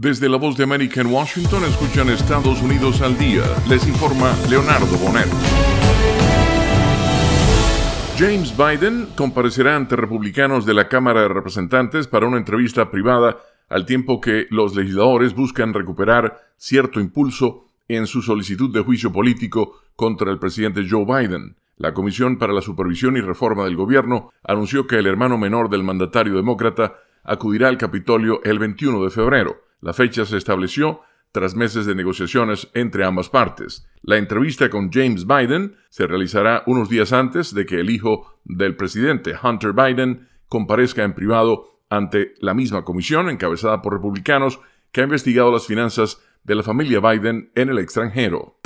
Desde la voz de América en Washington escuchan Estados Unidos al día. Les informa Leonardo Bonet. James Biden comparecerá ante republicanos de la Cámara de Representantes para una entrevista privada al tiempo que los legisladores buscan recuperar cierto impulso en su solicitud de juicio político contra el presidente Joe Biden. La Comisión para la Supervisión y Reforma del Gobierno anunció que el hermano menor del mandatario demócrata acudirá al Capitolio el 21 de febrero. La fecha se estableció tras meses de negociaciones entre ambas partes. La entrevista con James Biden se realizará unos días antes de que el hijo del presidente, Hunter Biden, comparezca en privado ante la misma comisión encabezada por republicanos que ha investigado las finanzas de la familia Biden en el extranjero.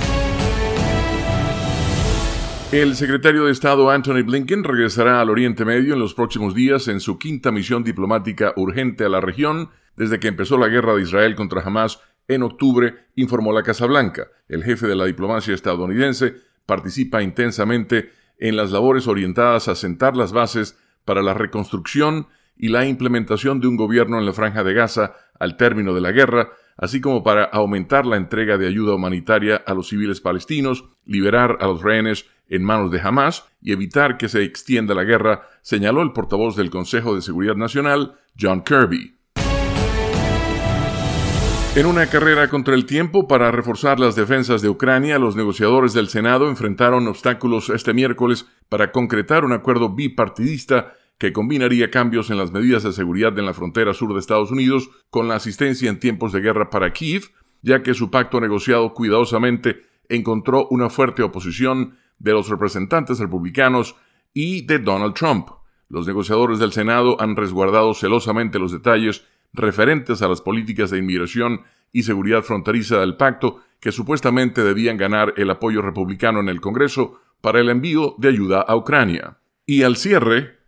El secretario de Estado Anthony Blinken regresará al Oriente Medio en los próximos días en su quinta misión diplomática urgente a la región desde que empezó la guerra de Israel contra Hamas en octubre, informó la Casa Blanca. El jefe de la diplomacia estadounidense participa intensamente en las labores orientadas a sentar las bases para la reconstrucción y la implementación de un gobierno en la franja de Gaza al término de la guerra, así como para aumentar la entrega de ayuda humanitaria a los civiles palestinos, liberar a los rehenes en manos de Hamas y evitar que se extienda la guerra, señaló el portavoz del Consejo de Seguridad Nacional, John Kirby. En una carrera contra el tiempo para reforzar las defensas de Ucrania, los negociadores del Senado enfrentaron obstáculos este miércoles para concretar un acuerdo bipartidista que combinaría cambios en las medidas de seguridad en la frontera sur de Estados Unidos con la asistencia en tiempos de guerra para Kiev, ya que su pacto negociado cuidadosamente encontró una fuerte oposición de los representantes republicanos y de Donald Trump. Los negociadores del Senado han resguardado celosamente los detalles referentes a las políticas de inmigración y seguridad fronteriza del pacto que supuestamente debían ganar el apoyo republicano en el Congreso para el envío de ayuda a Ucrania. Y al cierre,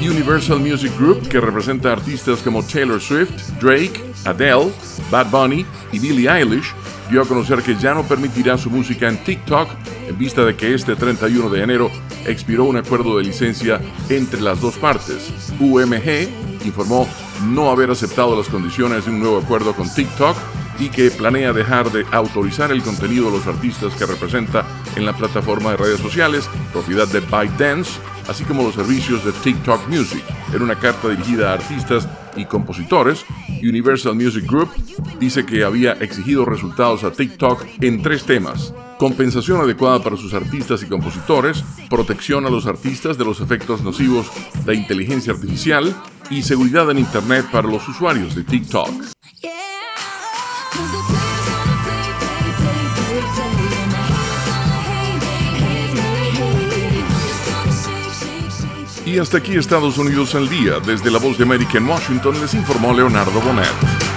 Universal Music Group, que representa artistas como Taylor Swift, Drake, Adele, Bad Bunny y Billie Eilish, dio a conocer que ya no permitirá su música en TikTok en vista de que este 31 de enero expiró un acuerdo de licencia entre las dos partes. UMG informó no haber aceptado las condiciones de un nuevo acuerdo con TikTok y que planea dejar de autorizar el contenido de los artistas que representa en la plataforma de redes sociales, propiedad de ByteDance, así como los servicios de TikTok Music. En una carta dirigida a artistas y compositores, Universal Music Group dice que había exigido resultados a TikTok en tres temas. Compensación adecuada para sus artistas y compositores, protección a los artistas de los efectos nocivos de inteligencia artificial y seguridad en Internet para los usuarios de TikTok. Y hasta aquí Estados Unidos al día. Desde la voz de América en Washington les informó Leonardo Bonet.